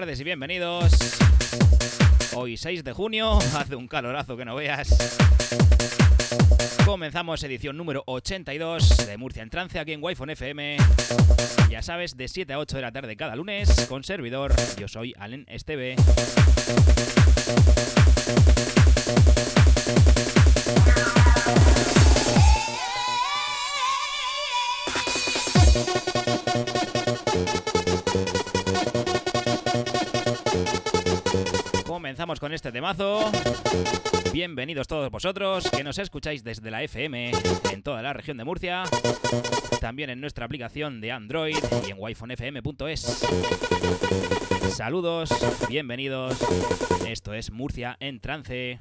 Tardes y bienvenidos. Hoy 6 de junio, hace un calorazo que no veas. Comenzamos edición número 82 de Murcia en Trance aquí en wi FM. Ya sabes, de 7 a 8 de la tarde cada lunes, con servidor. Yo soy Allen Esteve. Con este temazo. Bienvenidos todos vosotros que nos escucháis desde la FM en toda la región de Murcia, también en nuestra aplicación de Android y en wifonfm.es. Saludos, bienvenidos. Esto es Murcia en trance.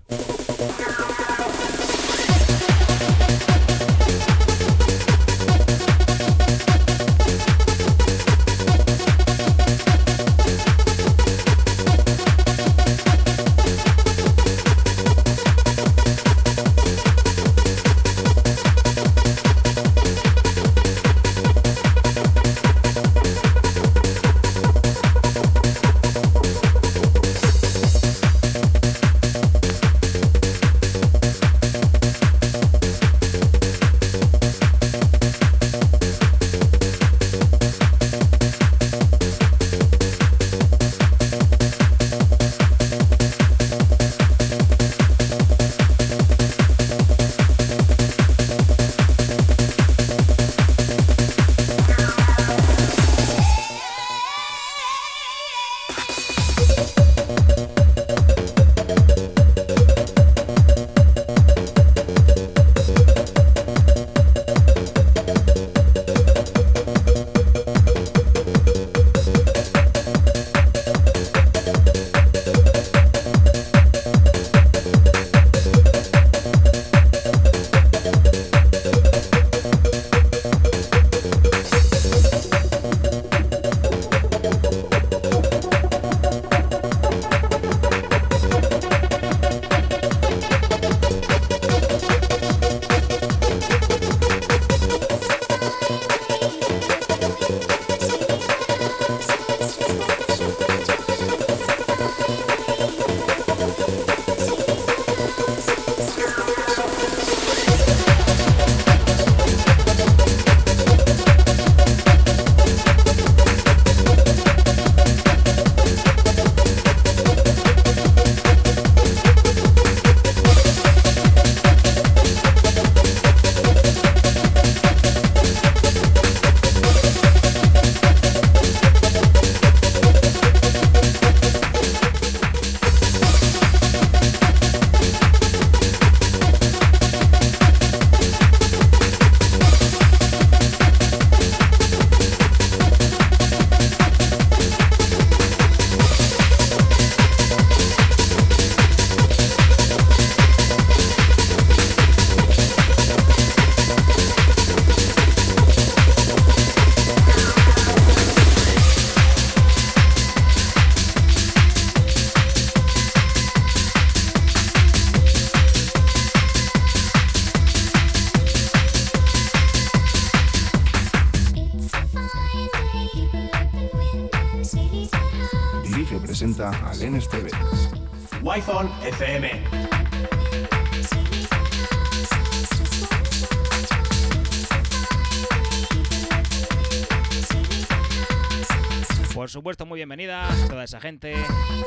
Esa gente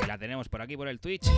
que la tenemos por aquí por el Twitch.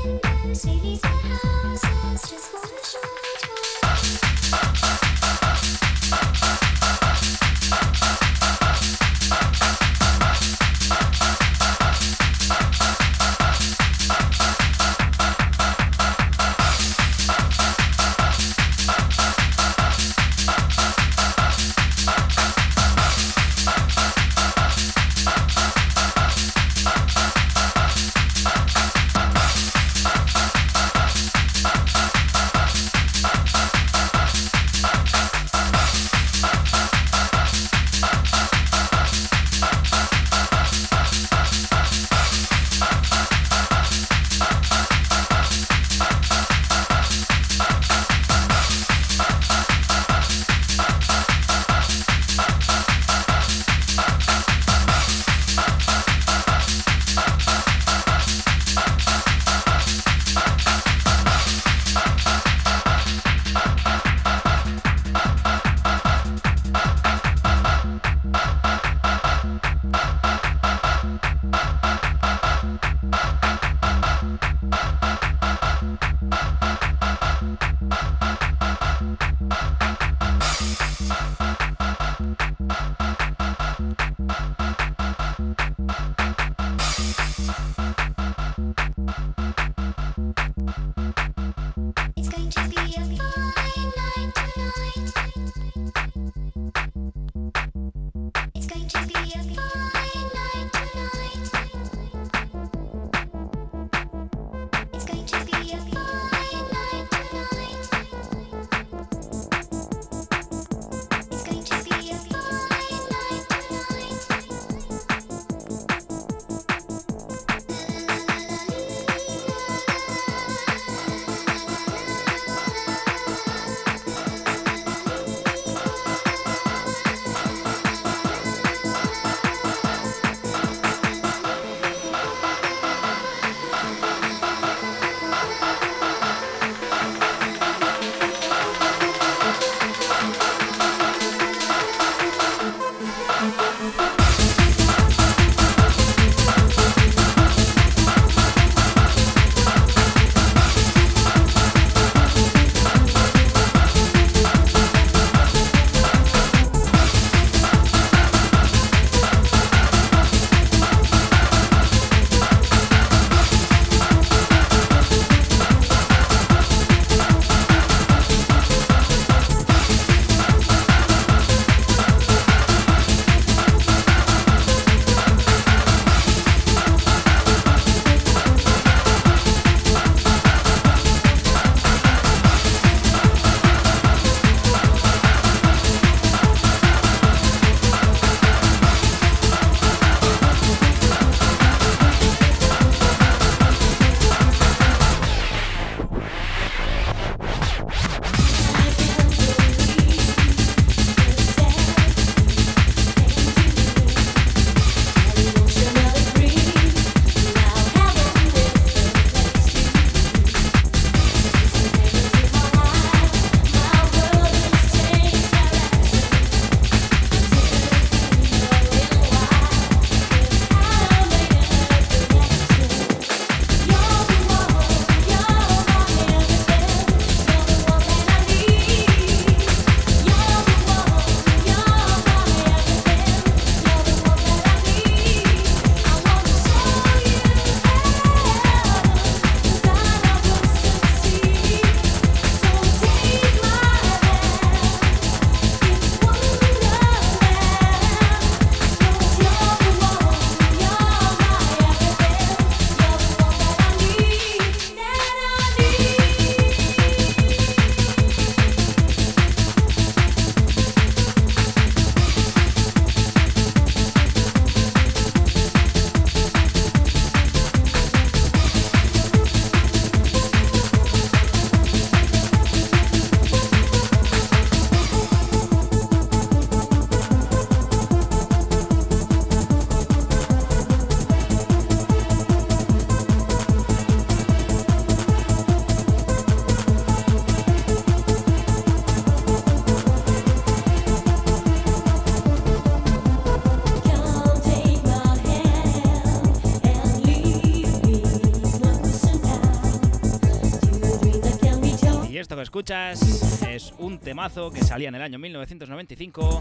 Es un temazo que salía en el año 1995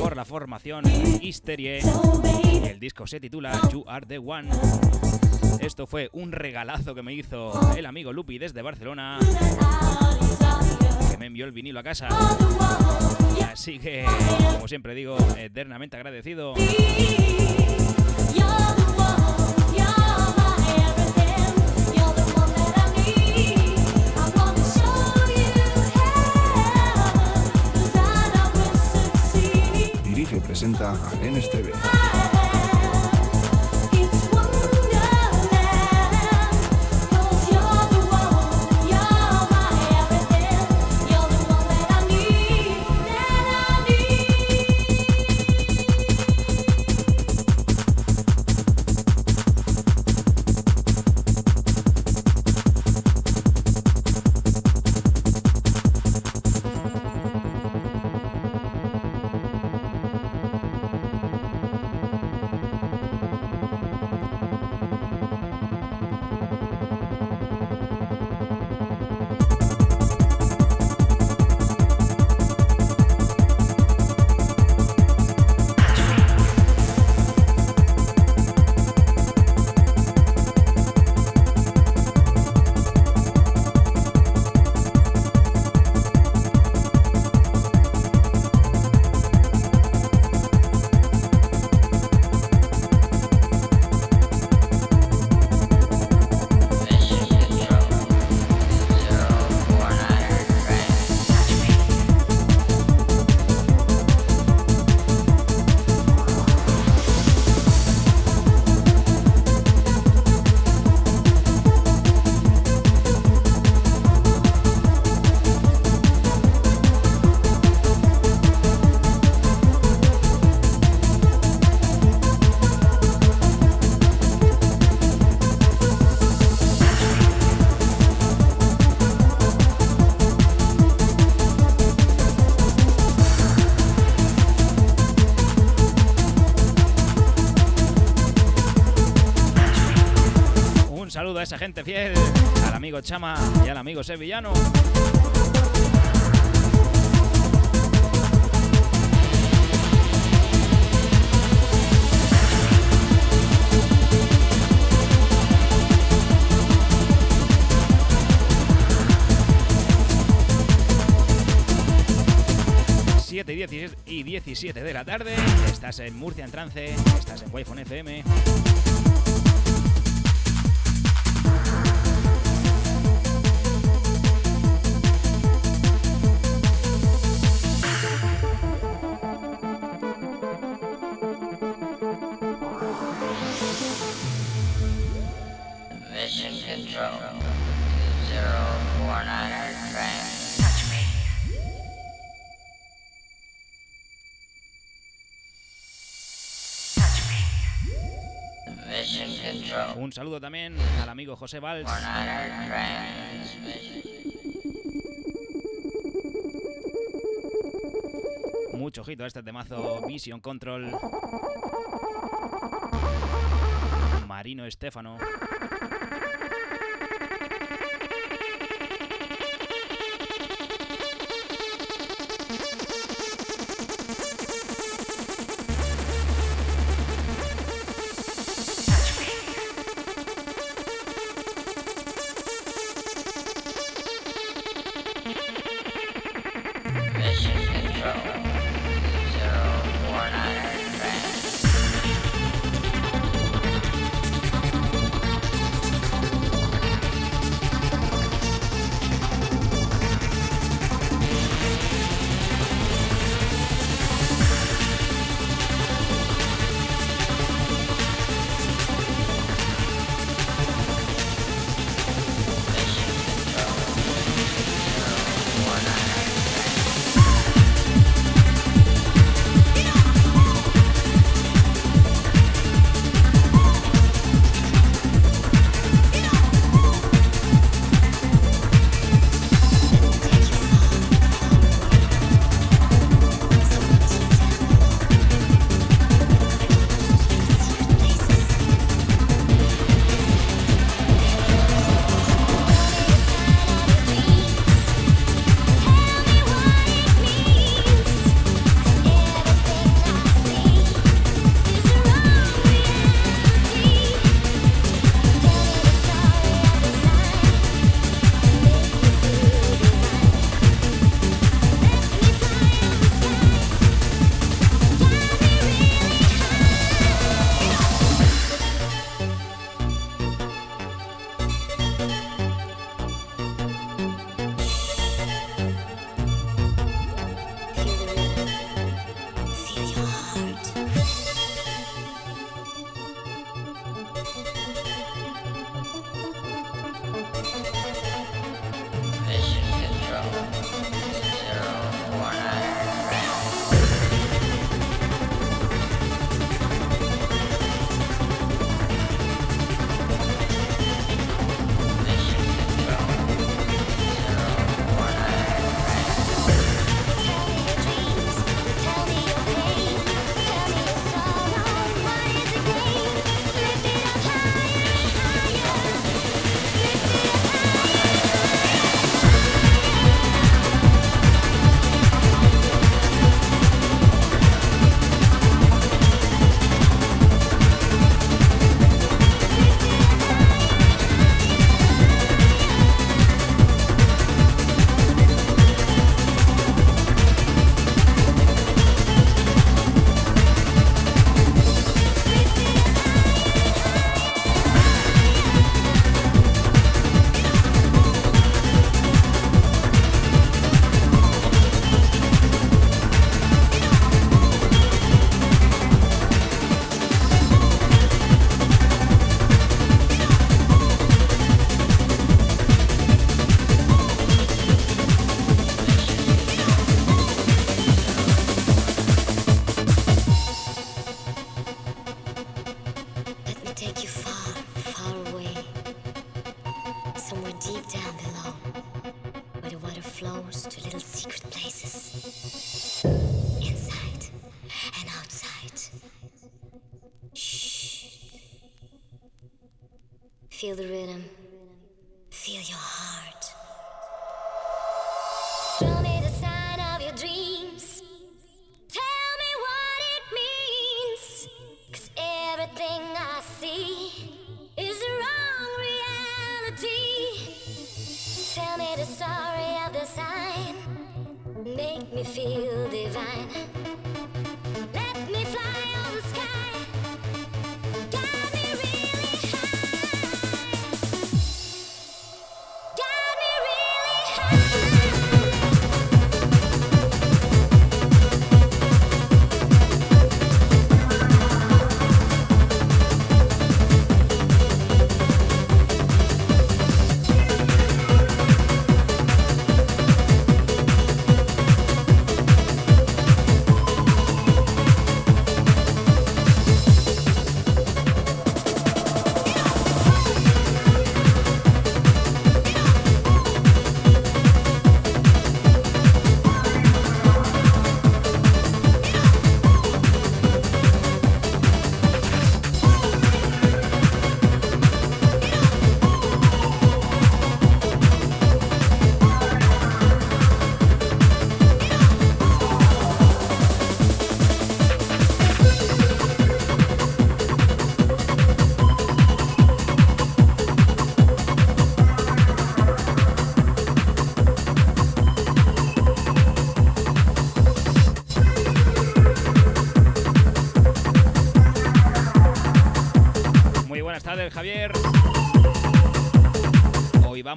por la formación Hysterie. El disco se titula You Are the One. Esto fue un regalazo que me hizo el amigo Lupi desde Barcelona, que me envió el vinilo a casa. Así que, como siempre digo, eternamente agradecido. Presenta a Genes TV. A esa gente fiel, al amigo Chama y al amigo Sevillano. y 17 de la tarde. Estás en Murcia en trance, estás en Wi-Fi FM. Un saludo también al amigo José Valls. Mucho ojito a este temazo Vision Control. Marino Estefano. Me feel divine.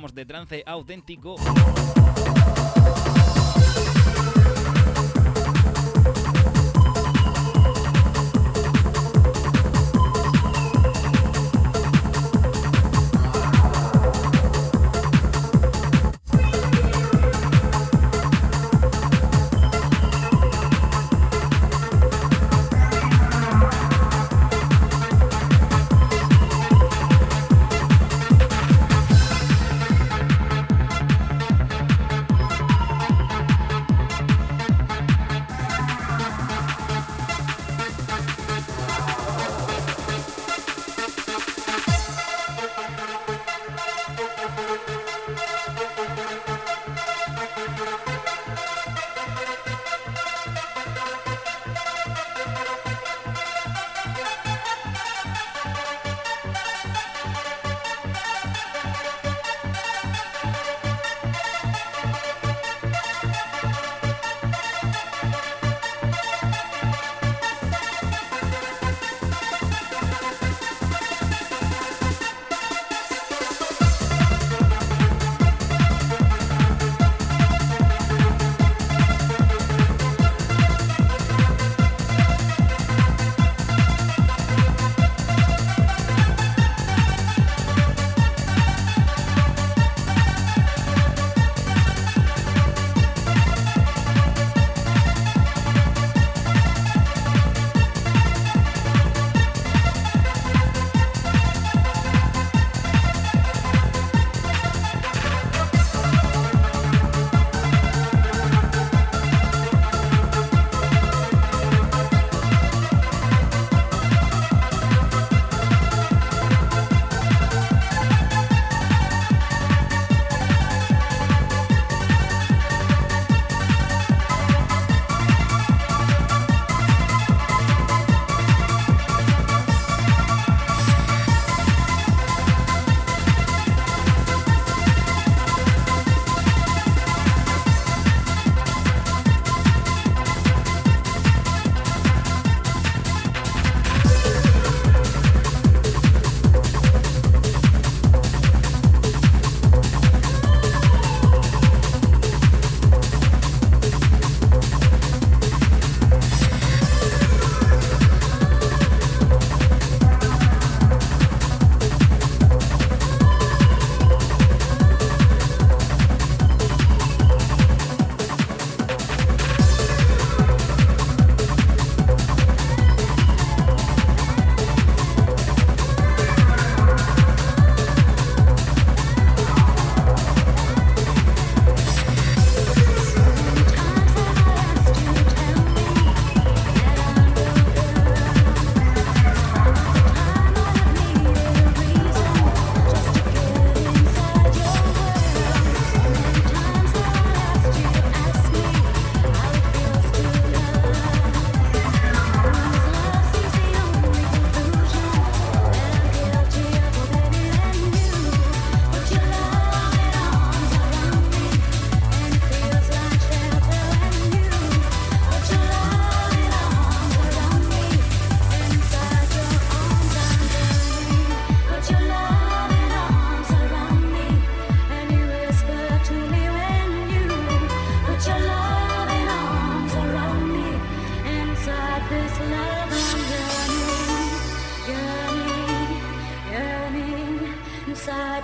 De trance auténtico.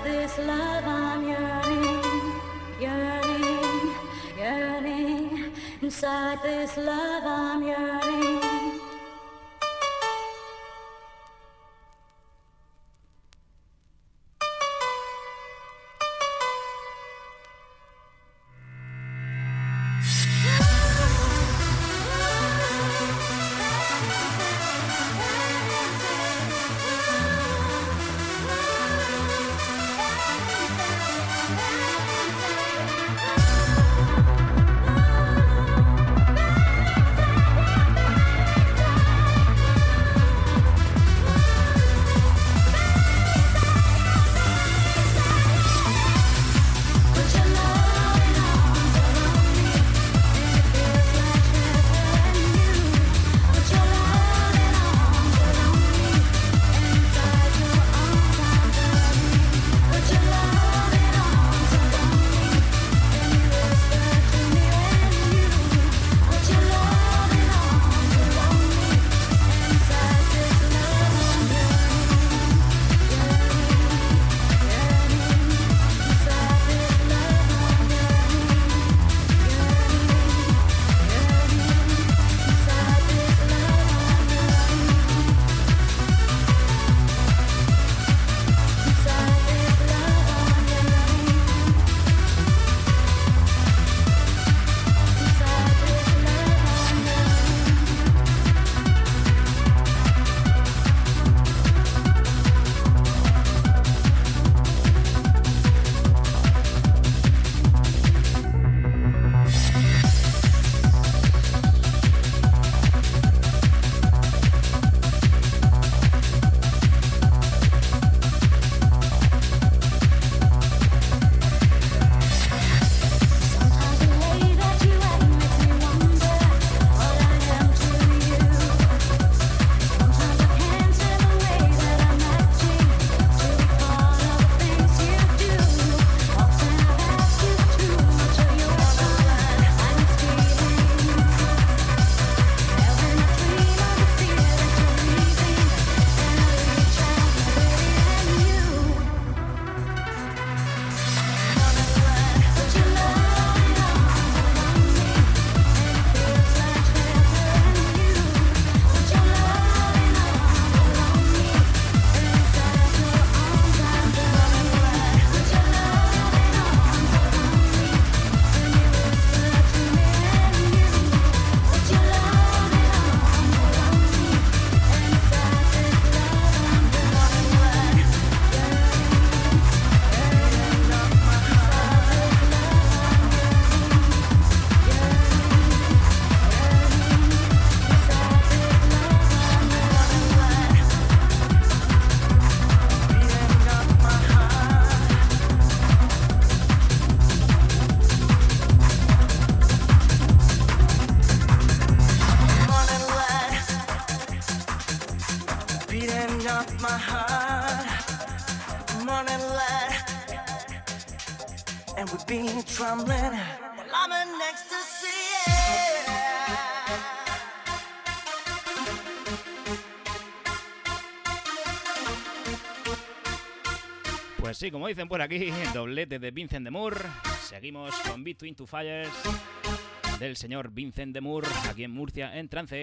This love I'm yearning, yearning, yearning. Inside this love I'm yearning. Pues sí, como dicen por aquí, doblete de Vincent de Moore. Seguimos con Between Two Fires del señor Vincent de Moore aquí en Murcia en trance.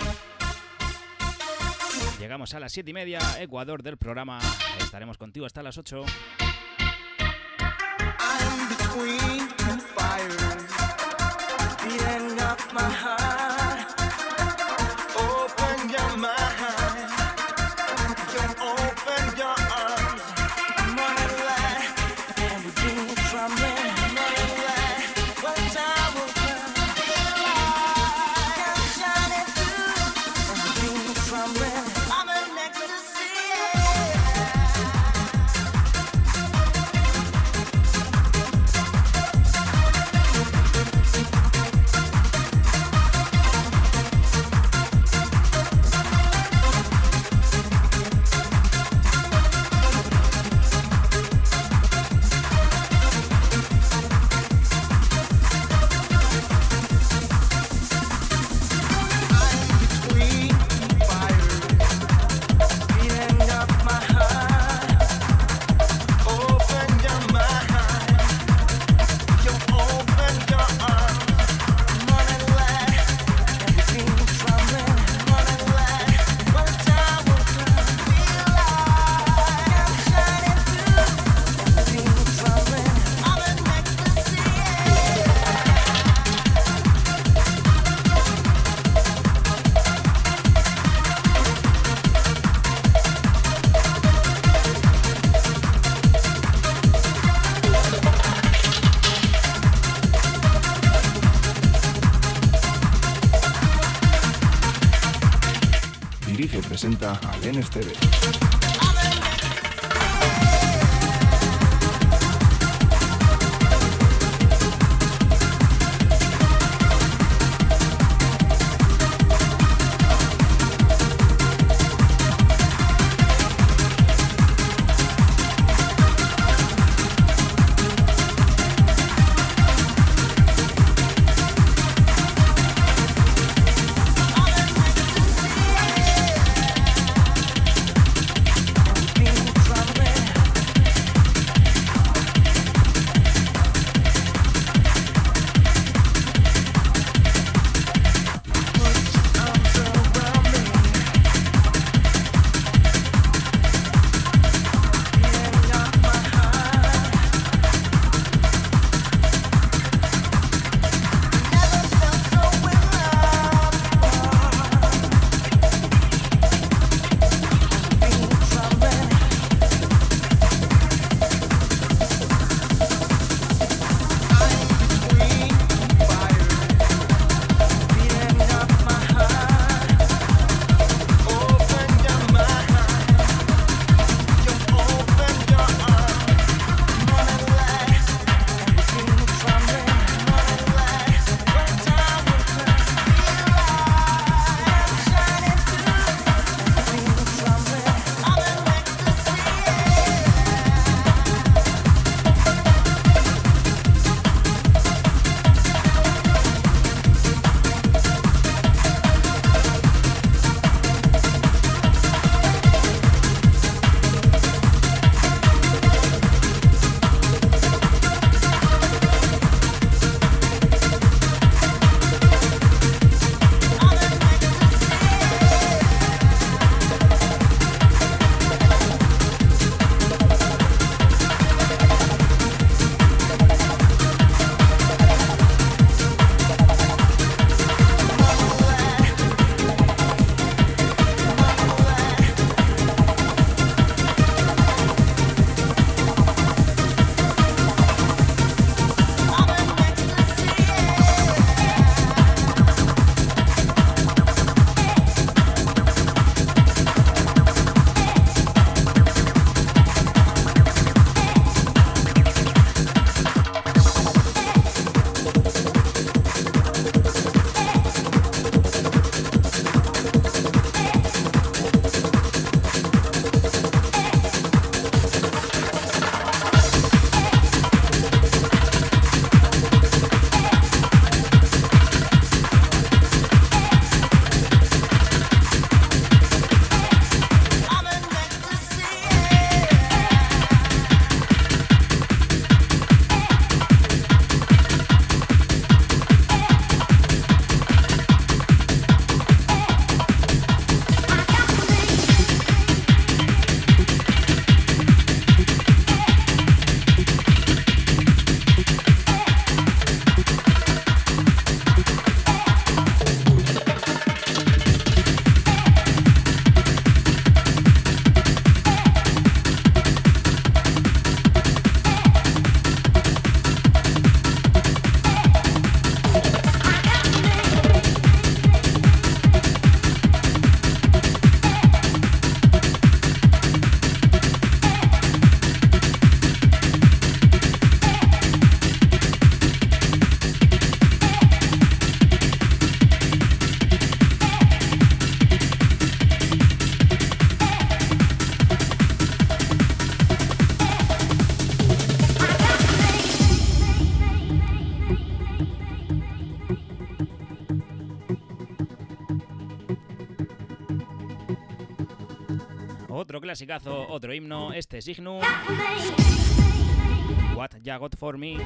Llegamos a las 7 y media, Ecuador del programa. Estaremos contigo hasta las 8. Dirige y beating up my heart. Open your mind. Alen Esteve. Clasicazo, otro himno, este signo. What Ya Got For Me.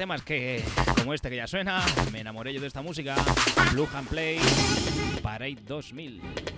Temas que, como este que ya suena, me enamoré yo de esta música. Blue and Play, Parade 2000.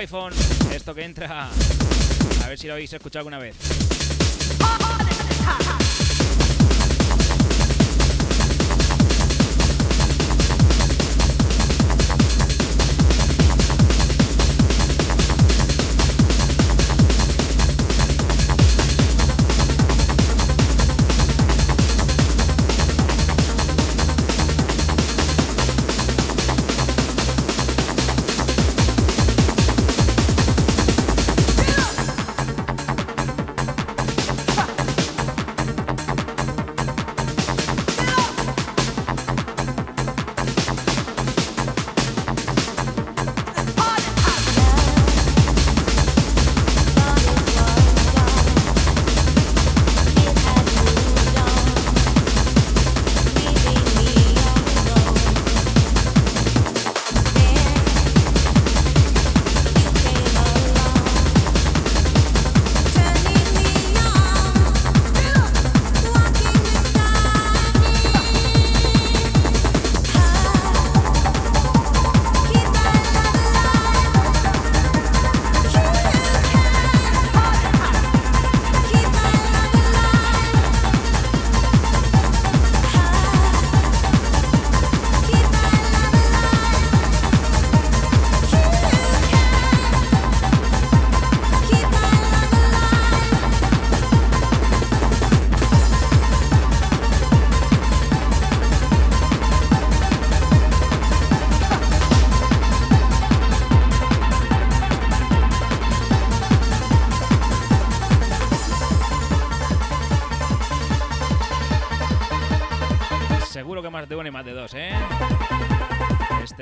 iPhone, esto que entra, a ver si lo habéis escuchado alguna vez.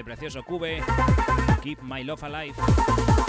Precioso cube, Keep My Love Alive.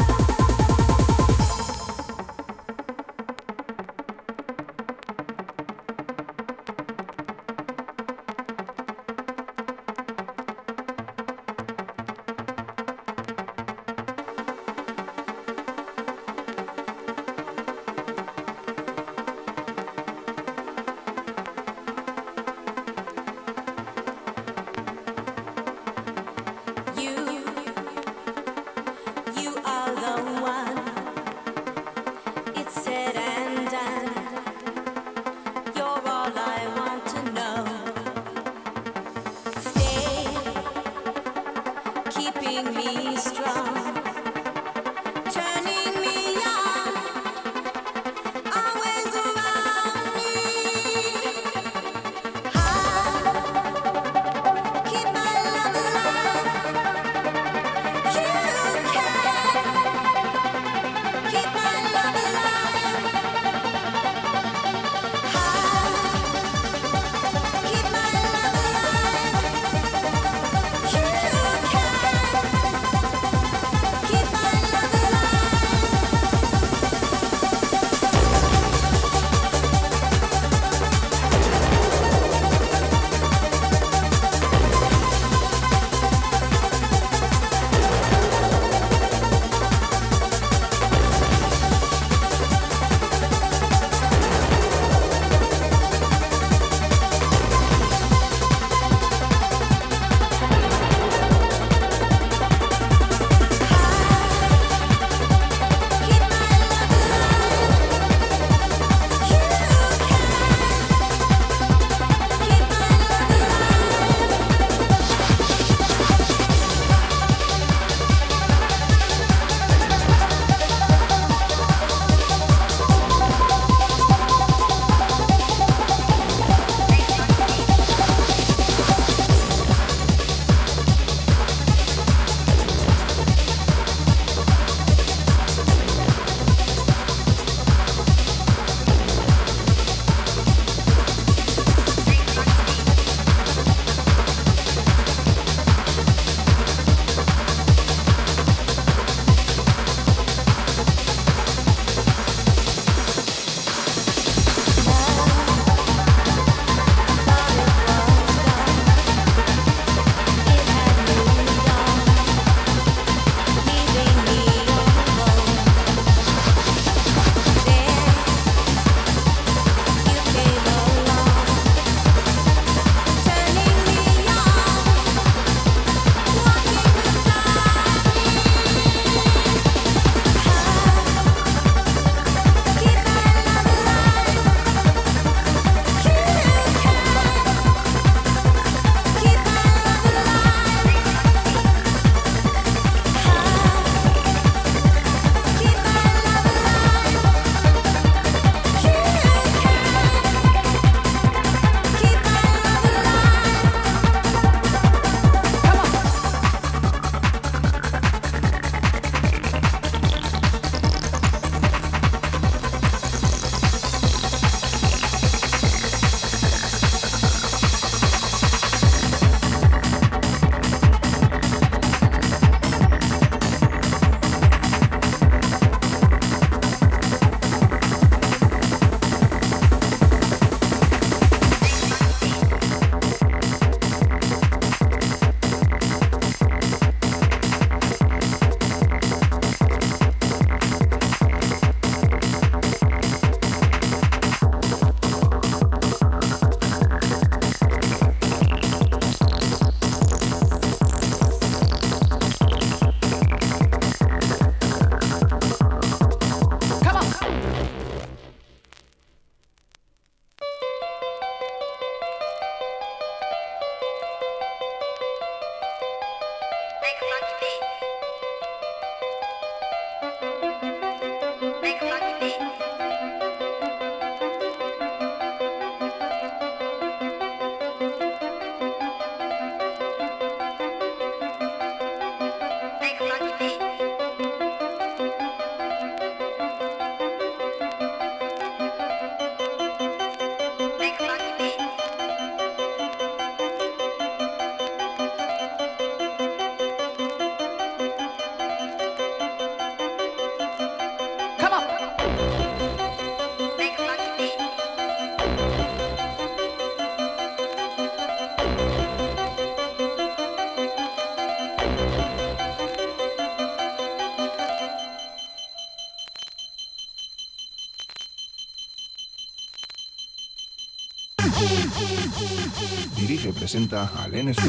60 al NSP.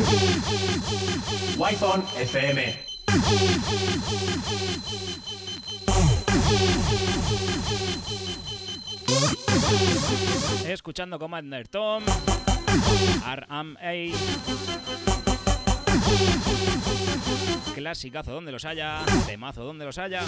Wi-Fi FM. Escuchando Commander Tom, RMA, clasicazo donde los haya, temazo donde los haya.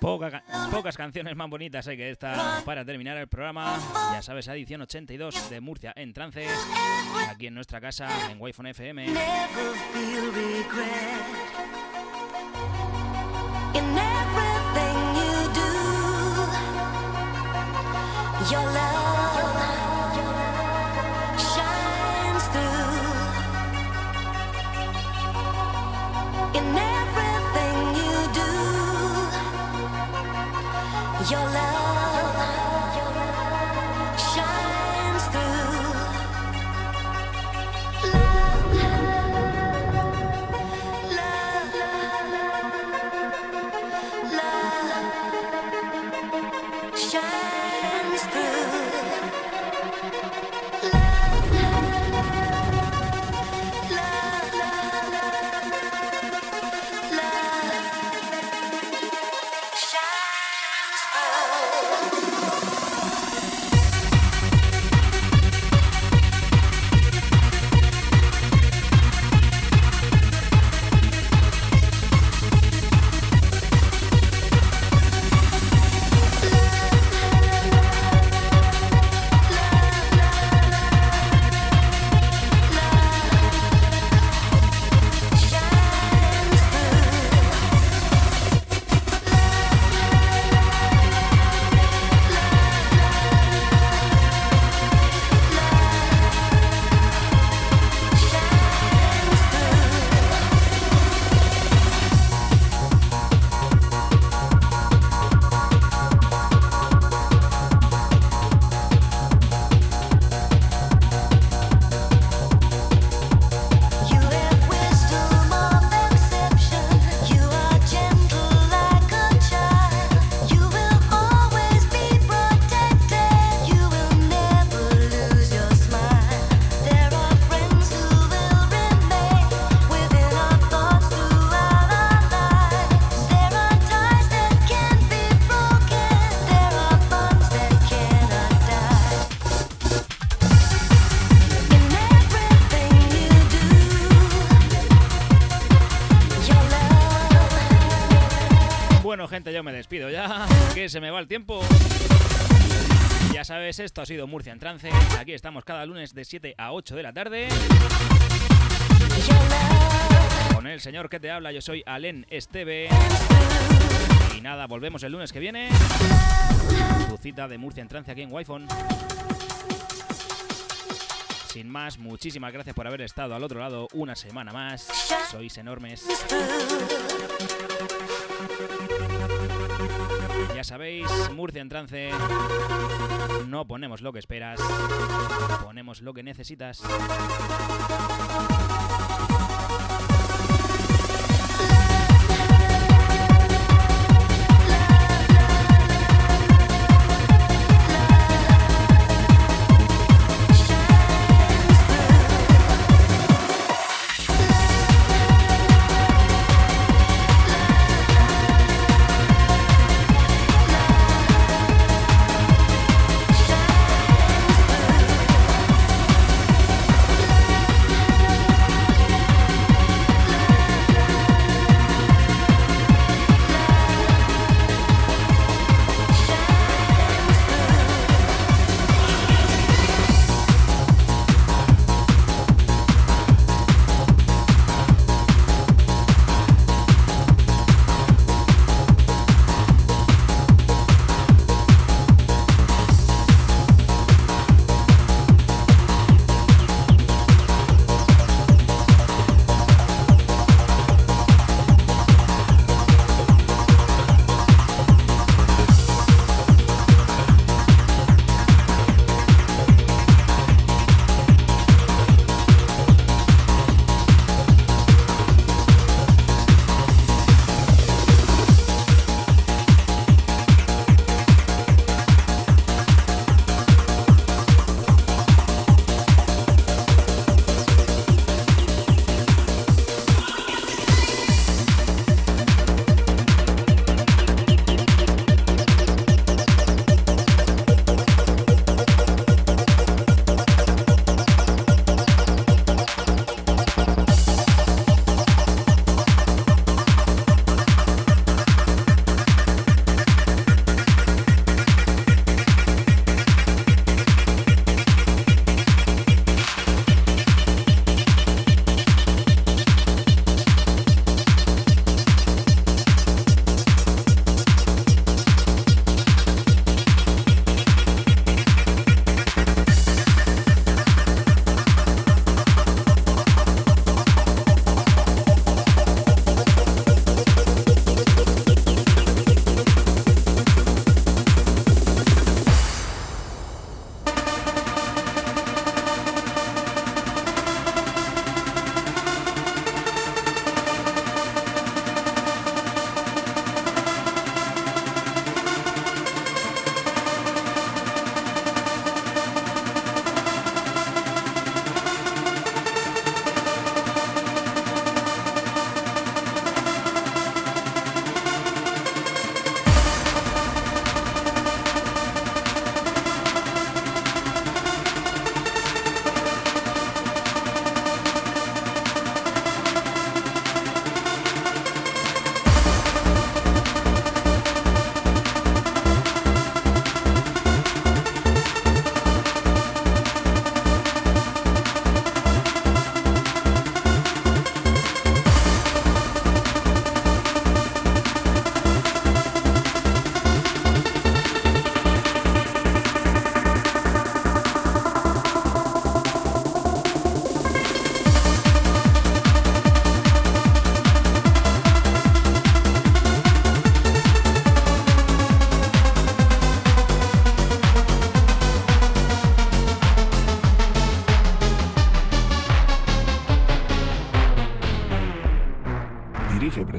Poca ca- pocas canciones más bonitas hay que esta para terminar el programa. Ya sabes, edición 82 de Murcia en trance, aquí en nuestra casa, en Wi-Fi FM. Your love que se me va el tiempo. Ya sabes, esto ha sido Murcia en Trance. Aquí estamos cada lunes de 7 a 8 de la tarde. Con el señor que te habla, yo soy Alen Esteve. Y nada, volvemos el lunes que viene. Tu cita de Murcia en Trance aquí en Wi-Fi. Sin más, muchísimas gracias por haber estado al otro lado una semana más. Sois enormes. Ya sabéis, Murcia en trance. No ponemos lo que esperas, ponemos lo que necesitas.